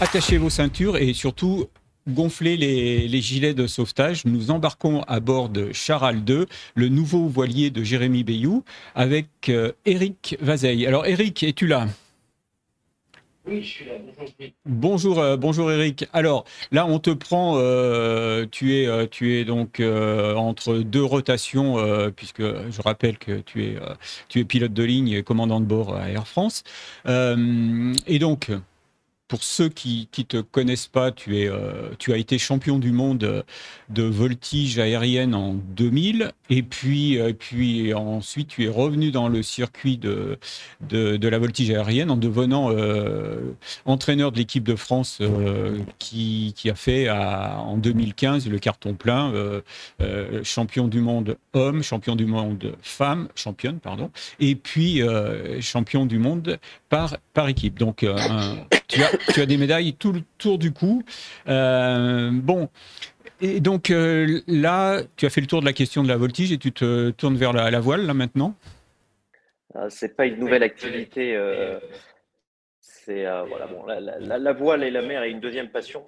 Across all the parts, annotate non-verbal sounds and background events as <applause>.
attachez vos ceintures et surtout gonflez les, gilets de sauvetage. Nous embarquons à bord de Charal 2, le nouveau voilier de Jérémy Bayou, avec Eric euh, Vazeille. Alors Eric, es-tu là? Oui, je suis là. Bonjour, euh, bonjour, Eric. Alors là, on te prend. Euh, tu es, tu es donc entre deux rotations, puisque je rappelle que tu es, tu es pilote de ligne et commandant de bord à Air France. et donc, pour ceux qui ne te connaissent pas, euh, tu as été champion du monde de voltige aérienne en 2000, et puis, euh, ensuite tu es revenu dans le circuit de, la voltige aérienne en devenant euh, entraîneur de l'équipe de France qui, a fait en 2015 le carton plein, champion du monde homme, champion du monde femme, championne, pardon, et puis champion du monde par, par équipe. Donc, tu as, des médailles tout le tour du cou. Euh, bon. Et donc euh, là, tu as fait le tour de la question de la voltige et tu te tournes vers la, voile là maintenant ah, C'est pas une nouvelle activité. Euh, voilà, bon, la, voile et la mer est une deuxième passion.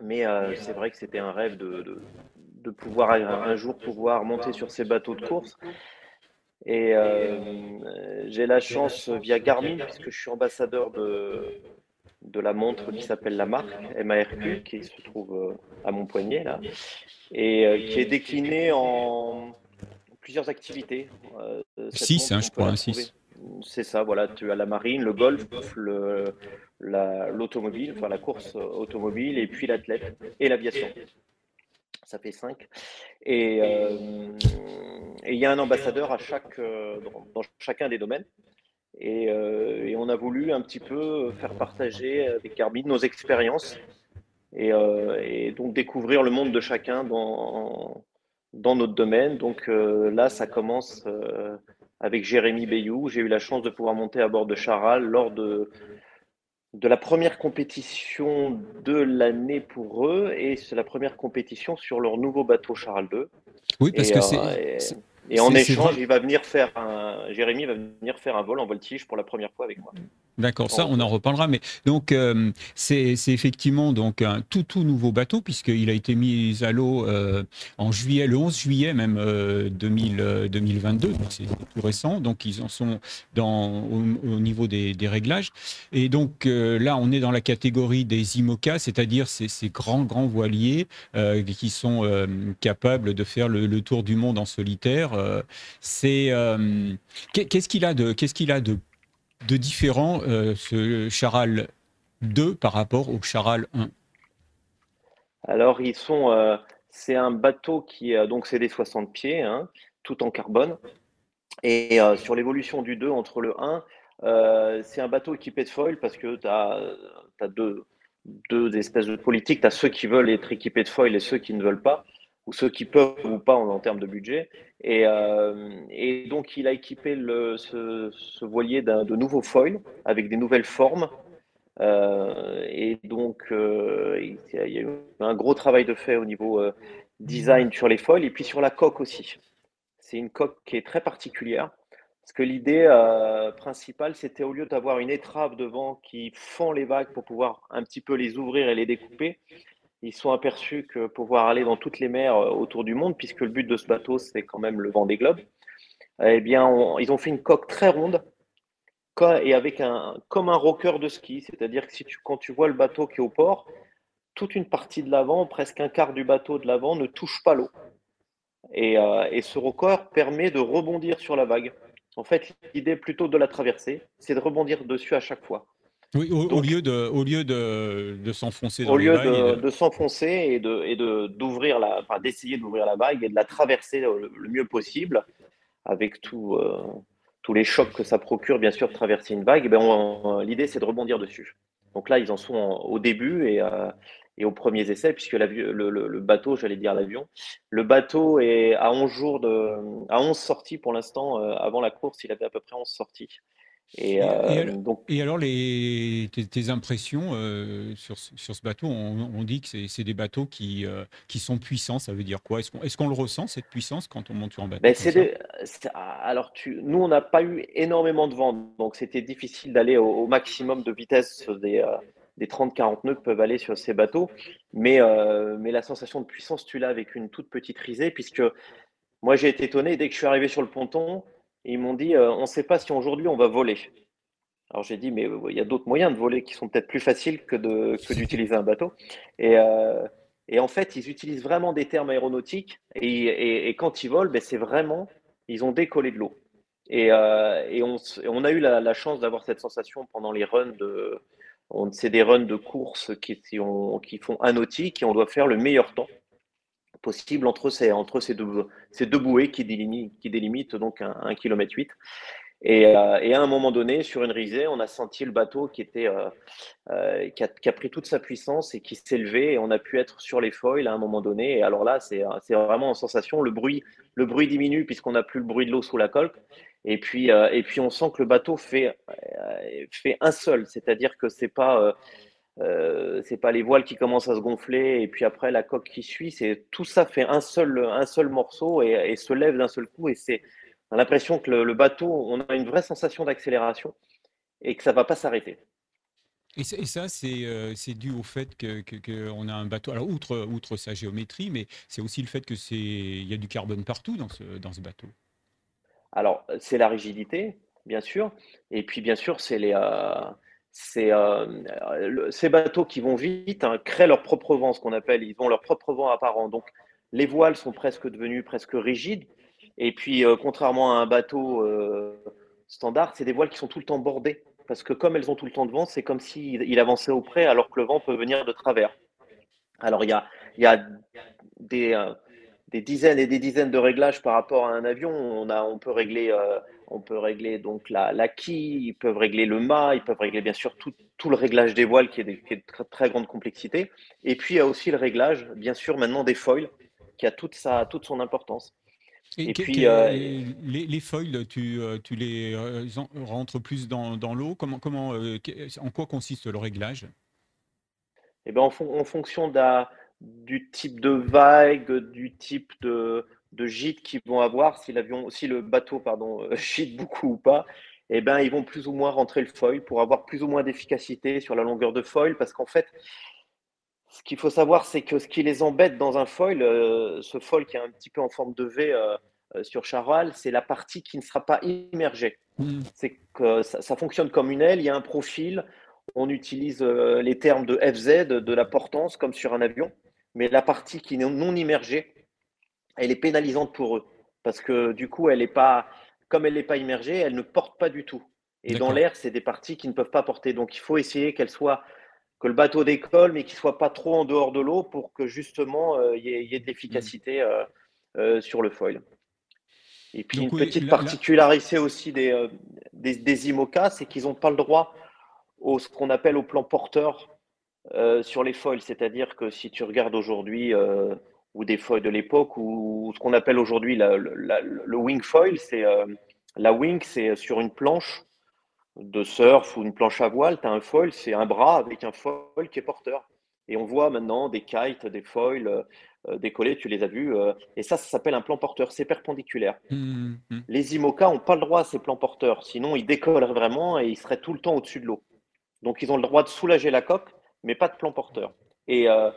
Mais c'est vrai que c'était un rêve de, de, pouvoir un, jour pouvoir monter sur ces bateaux de course. Et j'ai la chance via Garmin, puisque je suis ambassadeur de, de la montre qui s'appelle la marque MARQ, qui se trouve euh, à mon poignet là, et euh, qui est déclinée en plusieurs activités. 6, euh, hein, je crois, 6. C'est ça, voilà, tu as la marine, le golf, l'automobile, enfin la course automobile, et puis l'athlète et l'aviation. Ça fait 5. Et il y a un ambassadeur à chaque, dans chacun des domaines. Euh, et, on a voulu un petit peu faire partager avec Carbide nos expériences euh, et, donc découvrir le monde de chacun dans, dans notre domaine. Donc euh, là, ça commence avec Jérémy Bayou. J'ai eu la chance de pouvoir monter à bord de Charal lors de, de la première compétition de l'année pour eux et c'est la première compétition sur leur nouveau bateau Charal 2. Oui, parce que c'est et en échange, il va venir faire un, Jérémy va venir faire un vol en voltige pour la première fois avec moi. D'accord, ça on en reparlera. Mais donc euh, c'est effectivement donc un tout tout nouveau bateau puisqu'il a été mis à l'eau euh, en juillet, le 11 juillet même 2000, euh, 2022, donc c'est tout récent. Donc ils en sont dans, au, niveau des, réglages. Et donc là on est dans la catégorie des IMOCA, c'est-à-dire ces, ces, grands grands voiliers qui sont capables de faire le, le, tour du monde en solitaire. C'est qu'est-ce qu'il a de qu'est-ce qu'il a de de différent euh, ce Charal 2 par rapport au Charal 1 Alors, ils sont. Euh, c'est un bateau qui. donc, c'est des 60 pieds, hein, tout en carbone. Et euh, sur l'évolution du 2 entre le 1, c'est un bateau équipé de foil parce que tu as, deux, deux espèces de politiques. Tu as ceux qui veulent être équipés de foil et ceux qui ne veulent pas ou ceux qui peuvent ou pas en, termes de budget. Et, euh, et, donc, il a équipé ce, voilier de nouveaux foils avec des nouvelles formes. Euh, et donc, euh, il y a eu un gros travail de fait au niveau design sur les foils et puis sur la coque aussi. C'est une coque qui est très particulière. Parce que l'idée principale, c'était au lieu d'avoir une étrave devant qui fend les vagues pour pouvoir un petit peu les ouvrir et les découper, ils sont aperçus que pouvoir aller dans toutes les mers euh, autour du monde, puisque le but de ce bateau, c'est quand même le vent des globes, eh bien, ils ont fait une coque très ronde et avec un, comme un rocker de ski. C'est-à-dire que si tu, quand tu vois le bateau qui est au port, toute une partie de l'avant, presque un quart du bateau de l'avant, ne touche pas l'eau. Et, euh, et, ce rocker permet de rebondir sur la vague. En fait, l'idée plutôt de la traverser, c'est de rebondir dessus à chaque fois. Oui, au, lieu de, au lieu de, de s'enfoncer dans au lieu de, de s'enfoncer et de, et de d'ouvrir la, enfin, d'essayer d'ouvrir la vague et de la traverser le, mieux possible, avec tout, euh, tous les chocs que ça procure, bien sûr, de traverser une vague. Eh ben, l'idée, c'est de rebondir dessus. Donc là, ils en sont au début et, euh, et aux premiers essais, puisque le, le, le, bateau, j'allais dire l'avion, le bateau est à 11 jours de, à 11 sorties pour l'instant. Euh, avant la course, il avait à peu près 11 sorties. Et, euh, donc... et, alors, les, tes, impressions euh, sur, sur, ce bateau, on, dit que c'est des bateaux qui, euh, qui sont puissants. Ça veut dire quoi? Est-ce qu'on est qu'on le ressent, cette puissance, quand on monte sur un bateau ben, Alors, tu, nous, on n'a pas eu énormément de vent, donc c'était difficile d'aller au, maximum de vitesse des, des 30-40 nœuds peuvent aller sur ces bateaux. Mais, mais la sensation de puissance, tu l'as avec une toute petite risée, puisque moi j'ai été étonné dès que je suis arrivé sur le ponton, ils m'ont dit euh, on ne sait pas si aujourd'hui on va voler. Alors j'ai dit mais il y a d'autres moyens de voler qui sont peut-être plus faciles que, de, que d'utiliser un bateau. Et, euh, en fait, ils utilisent vraiment des termes aéronautiques et, quand ils volent, ben, c'est vraiment, ils ont décollé de l'eau. Et, on, on, a eu la, chance d'avoir cette sensation pendant les runs de, c'est des runs de course qui, qui, font un nautique et on doit faire le meilleur temps possible entre ces, deux, bouées qui délimitent, donc un, km 8. Et, euh, et, à un moment donné, sur une risée, on a senti le bateau qui, était, euh, euh, qui, a, pris toute sa puissance et qui s'est levé et on a pu être sur les foils à un moment donné. Et alors là, c'est vraiment une sensation. Le bruit, le bruit diminue puisqu'on n'a plus le bruit de l'eau sous la coque. Et puis, et puis on sent que le bateau fait, fait un seul, c'est-à-dire que c'est pas euh, c'est pas les voiles qui commencent à se gonfler et puis après la coque qui suit, c'est tout ça fait un seul un seul morceau et, se lève d'un seul coup et c'est on a l'impression que le, bateau, on a une vraie sensation d'accélération et que ça va pas s'arrêter. Et, ça, c'est dû au fait qu'on que, que a un bateau. Alors, outre, outre sa géométrie, mais c'est aussi le fait qu'il y a du carbone partout dans ce, dans ce bateau. Alors, c'est la rigidité, bien sûr, et puis bien sûr, c'est les, euh, euh, ces bateaux qui vont vite hein, créent leur propre vent, ce qu'on appelle, ils ont leur propre vent apparent. Donc, les voiles sont presque devenues presque rigides, et puis euh, contrairement à un bateau standard, c'est des voiles qui sont tout le temps bordées, parce que comme elles ont tout le temps de vent, c'est comme s'il il avançait au près, alors que le vent peut venir de travers. Alors, il y a, des des dizaines et des dizaines de réglages par rapport à un avion. On, a, on peut régler, euh, on peut régler donc la, la quille, ils peuvent régler le mât, ils peuvent régler bien sûr tout, tout le réglage des voiles qui est, de, très, très, grande complexité. Et puis il y a aussi le réglage, bien sûr, maintenant des foils, qui a toute, sa, toute son importance. Et, puis, euh, les, les, foils, tu, euh, tu les rentres plus dans, dans l'eau? Comment, comment, en quoi consiste le réglage? Eh ben, en, en fonction du type de vague, du type de, de gîte qu'ils vont avoir, si, l'avion, si le bateau pardon, euh, <laughs> gîte beaucoup ou pas, eh ben, ils vont plus ou moins rentrer le foil pour avoir plus ou moins d'efficacité sur la longueur de foil. Parce qu'en fait, ce qu'il faut savoir, c'est que ce qui les embête dans un foil, euh, ce foil qui est un petit peu en forme de V euh, sur Charal, c'est la partie qui ne sera pas immergée. Mmh. C'est que ça, ça, fonctionne comme une aile, il y a un profil, on utilise les termes de FZ, de la portance, comme sur un avion mais la partie qui est non immergée, elle est pénalisante pour eux. Parce que du coup, elle est pas, comme elle n'est pas immergée, elle ne porte pas du tout. Et dans l'air, c'est des parties qui ne peuvent pas porter. Donc il faut essayer qu'elle soit, que le bateau décolle, mais qu'il ne soit pas trop en dehors de l'eau pour que justement euh, il y, ait de l'efficacité euh, euh, sur le foil. Et puis une petite particularité aussi des, des, des IMOCA, c'est qu'ils n'ont pas le droit au ce qu'on appelle au plan porteur sur les foils, c'est-à-dire que si tu regardes aujourd'hui ou des foils de l'époque ou, ce qu'on appelle aujourd'hui le wing foil, c'est euh, la wing, c'est sur une planche de surf ou une planche à voile, tu as un foil, c'est un bras avec un foil qui est porteur. Et on voit maintenant des kites, des foils décollés, tu les as vus, et ça, ça s'appelle un plan porteur, c'est perpendiculaire. Mmh, mmh. Les IMOCA n'ont pas le droit à ces plans porteurs, sinon ils décolleraient vraiment et ils seraient tout le temps au-dessus de l'eau. Donc ils ont le droit de soulager la coque, mais pas de plan porteur. Et, euh,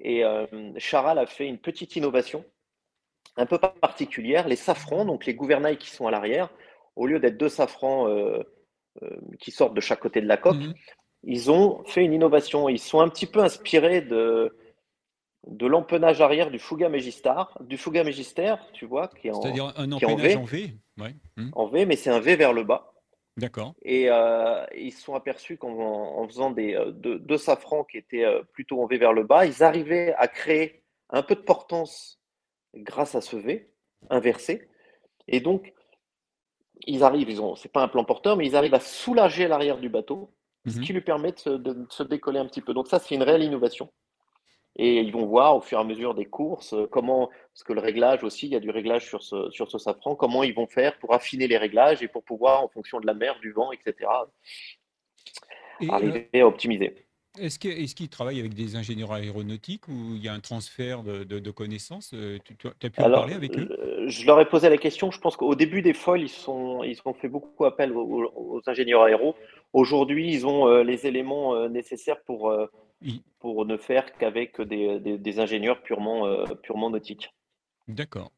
et euh, Charal a fait une petite innovation un peu particulière. Les safrans, donc les gouvernails qui sont à l'arrière, au lieu d'être deux safrans euh, qui sortent de chaque côté de la coque, mhm. ils ont fait une innovation. Ils sont un petit peu inspirés de, de l'empennage arrière du Fuga Mégistar, du Fuga Magister, tu vois, qui est en, C'est-à-dire un empennage en V, En V, mais c'est un V vers le bas. D'accord. Et euh, ils se sont aperçus qu'en faisant des, euh, deux, safrans qui étaient euh, plutôt en V vers le bas, ils arrivaient à créer un peu de portance grâce à ce V inversé. Et donc, ils arrivent, ils ont, c'est pas un plan porteur, mais ils arrivent à soulager l'arrière du bateau, ce mhm. qui lui permet de se décoller un petit peu. Donc ça, c'est une réelle innovation. Et ils vont voir au fur et à mesure des courses euh, comment, parce que le réglage aussi, il y a du réglage sur ce, sur ce safran, comment ils vont faire pour affiner les réglages et pour pouvoir, en fonction de la mer, du vent, etc., arriver à optimiser. Est-ce qu'il travaille avec des ingénieurs aéronautiques ou il y a un transfert de, connaissances Tu, as pu en parler avec eux? Je leur ai posé la question. Je pense qu'au début des foils, ils, sont, ils ont fait beaucoup appel aux, ingénieurs aéros. Aujourd'hui, ils ont les éléments nécessaires pour, pour ne faire qu'avec des, des, ingénieurs purement, purement nautiques. D'accord.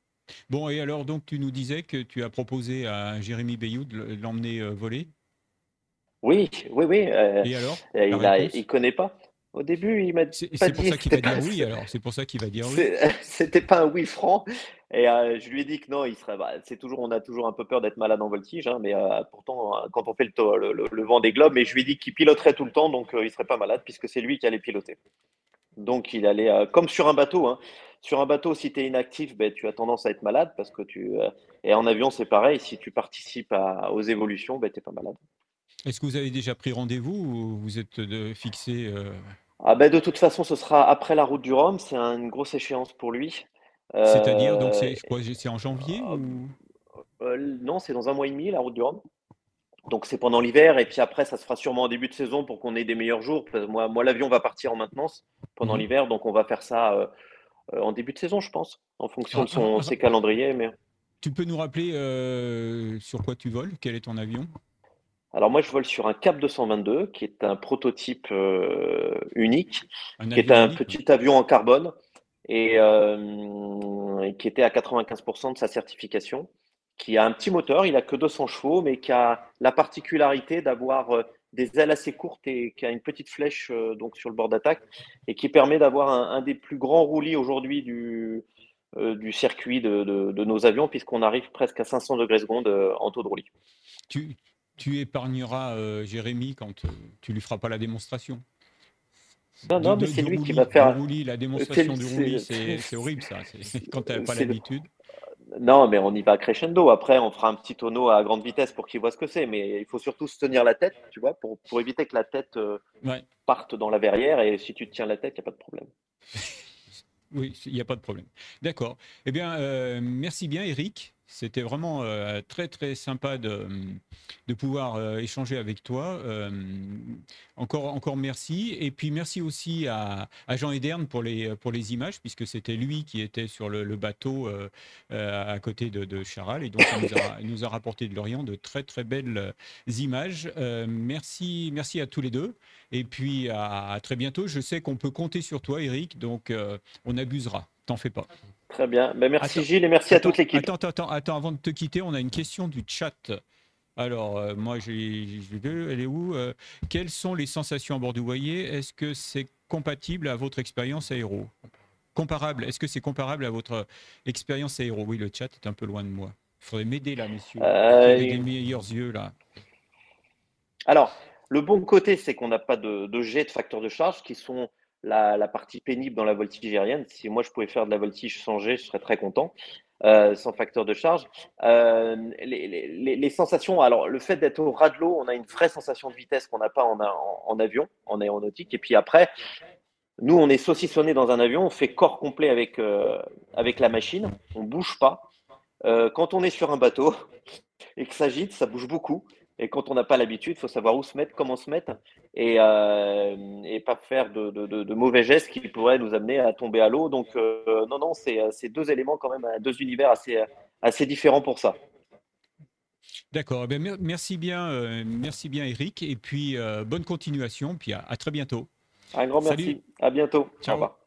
Bon, et alors, donc, tu nous disais que tu as proposé à Jérémy Bayou de l'emmener voler? Oui, oui, oui. Euh, et alors? Il ne connaît pas. Au début, il m'a dit. C'est pour ça qu'il va dire oui, alors. C'est pour ça qu'il va dire oui. <laughs> C'était pas un oui franc. Et euh, je lui ai dit que non, il serait. Bah, c'est toujours, on a toujours un peu peur d'être malade en voltige, hein, mais euh, pourtant, quand on fait le, le, vent des globes, mais je lui ai dit qu'il piloterait tout le temps, donc il serait pas malade puisque c'est lui qui allait piloter. Donc il allait, comme sur un bateau. Hein. Sur un bateau, si tu es inactif, ben, tu as tendance à être malade parce que tu. et en avion, c'est pareil. Si tu participes aux évolutions, ben, tu n'es pas malade. Est-ce que vous avez déjà pris rendez-vous ou vous êtes de, fixé euh? ah ben, De toute façon, ce sera après la route du Rhum. C'est une grosse échéance pour lui. C'est-à-dire, donc c'est euh, en janvier ah, euh, Non, c'est dans un mois et demi, la route du Rhum. Donc c'est pendant l'hiver et puis après ça se fera sûrement en début de saison pour qu'on ait des meilleurs jours. Moi, moi l'avion va partir en maintenance pendant mmh l'hiver, donc on va faire ça en début de saison, je pense, en fonction de son, ses calendriers. Mais... Tu peux nous rappeler sur quoi tu voles? Quel est ton avion? Alors moi, je vole sur un Cap 222, qui est un prototype euh, unique, qui est un petit avion en carbone euh, et, qui était à 95% de sa certification, qui a un petit moteur, il a que 200 chevaux, mais qui a la particularité d'avoir euh, des ailes assez courtes et qui a une petite flèche donc sur le bord d'attaque et qui permet d'avoir un, des plus grands roulis aujourd'hui du, du circuit de, de, nos avions puisqu'on arrive presque à 500 degrés secondes en taux de roulis. Tu, tu épargneras euh, Jérémy quand euh, tu lui feras pas la démonstration. Non, non, mais c'est lui qui va faire. la démonstration du roulis, c'est horrible ça. <laughs> Quand tu n'as pas l'habitude. Non, mais on y va crescendo. Après, on fera un petit tonneau à grande vitesse pour qu'il voit ce que c'est. Mais il faut surtout se tenir la tête, tu vois, pour, pour éviter que la tête euh, parte dans la verrière. Et si tu te tiens la tête, il n'y a pas de problème. <laughs> oui, il n'y a pas de problème. D'accord. Eh bien, merci bien, Eric. C'était vraiment euh, très très sympa de, pouvoir euh, échanger avec toi. Euh, encore, encore merci. Et puis merci aussi à, à, Jean Ederne pour les, pour les images, puisque c'était lui qui était sur le, le bateau à côté de, de, Charal. Et donc il nous, a, nous a rapporté de Lorient de très très belles images. merci, merci à tous les deux. Et puis à, à très bientôt. Je sais qu'on peut compter sur toi, Eric, donc on abusera. T'en fais pas. Très bien. Ben, merci Gilles et merci à toute l'équipe. Attends, attends, attends, avant de te quitter, on a une question du chat. Alors, euh, moi, j'ai vu, elle est où euh, Quelles sont les sensations à bord du voilier? Est-ce que c'est compatible à votre expérience aéro? Comparable, est-ce que c'est comparable à votre expérience aéro? Oui, le chat est un peu loin de moi. Il faudrait m'aider là, messieurs. Euh, des meilleurs yeux là. Alors, le bon côté, c'est qu'on n'a pas de, de jet de facteurs de charge qui sont la, partie pénible dans la voltige aérienne. Si moi je pouvais faire de la voltige sans G, je serais très content. Euh, sans facteur de charge. Euh, les, sensations, alors le fait d'être au ras de l'eau, on a une vraie sensation de vitesse qu'on n'a pas en, avion, en aéronautique. Et puis après, nous, on est saucissonné dans un avion, on fait corps complet avec, euh, avec la machine, on bouge pas. quand on est sur un bateau <laughs> et que ça agite, ça bouge beaucoup. Et quand on n'a pas l'habitude, il faut savoir où se mettre, comment se mettre, et, euh, pas faire de, mauvais gestes qui pourraient nous amener à tomber à l'eau. Donc, euh, non, non, c'est deux éléments quand même, deux univers assez, assez différents pour ça. D'accord. Eh merci bien, euh, merci bien, Eric. Et puis, bonne continuation. Puis à, très bientôt. Un grand merci. À bientôt. Ciao. Au revoir.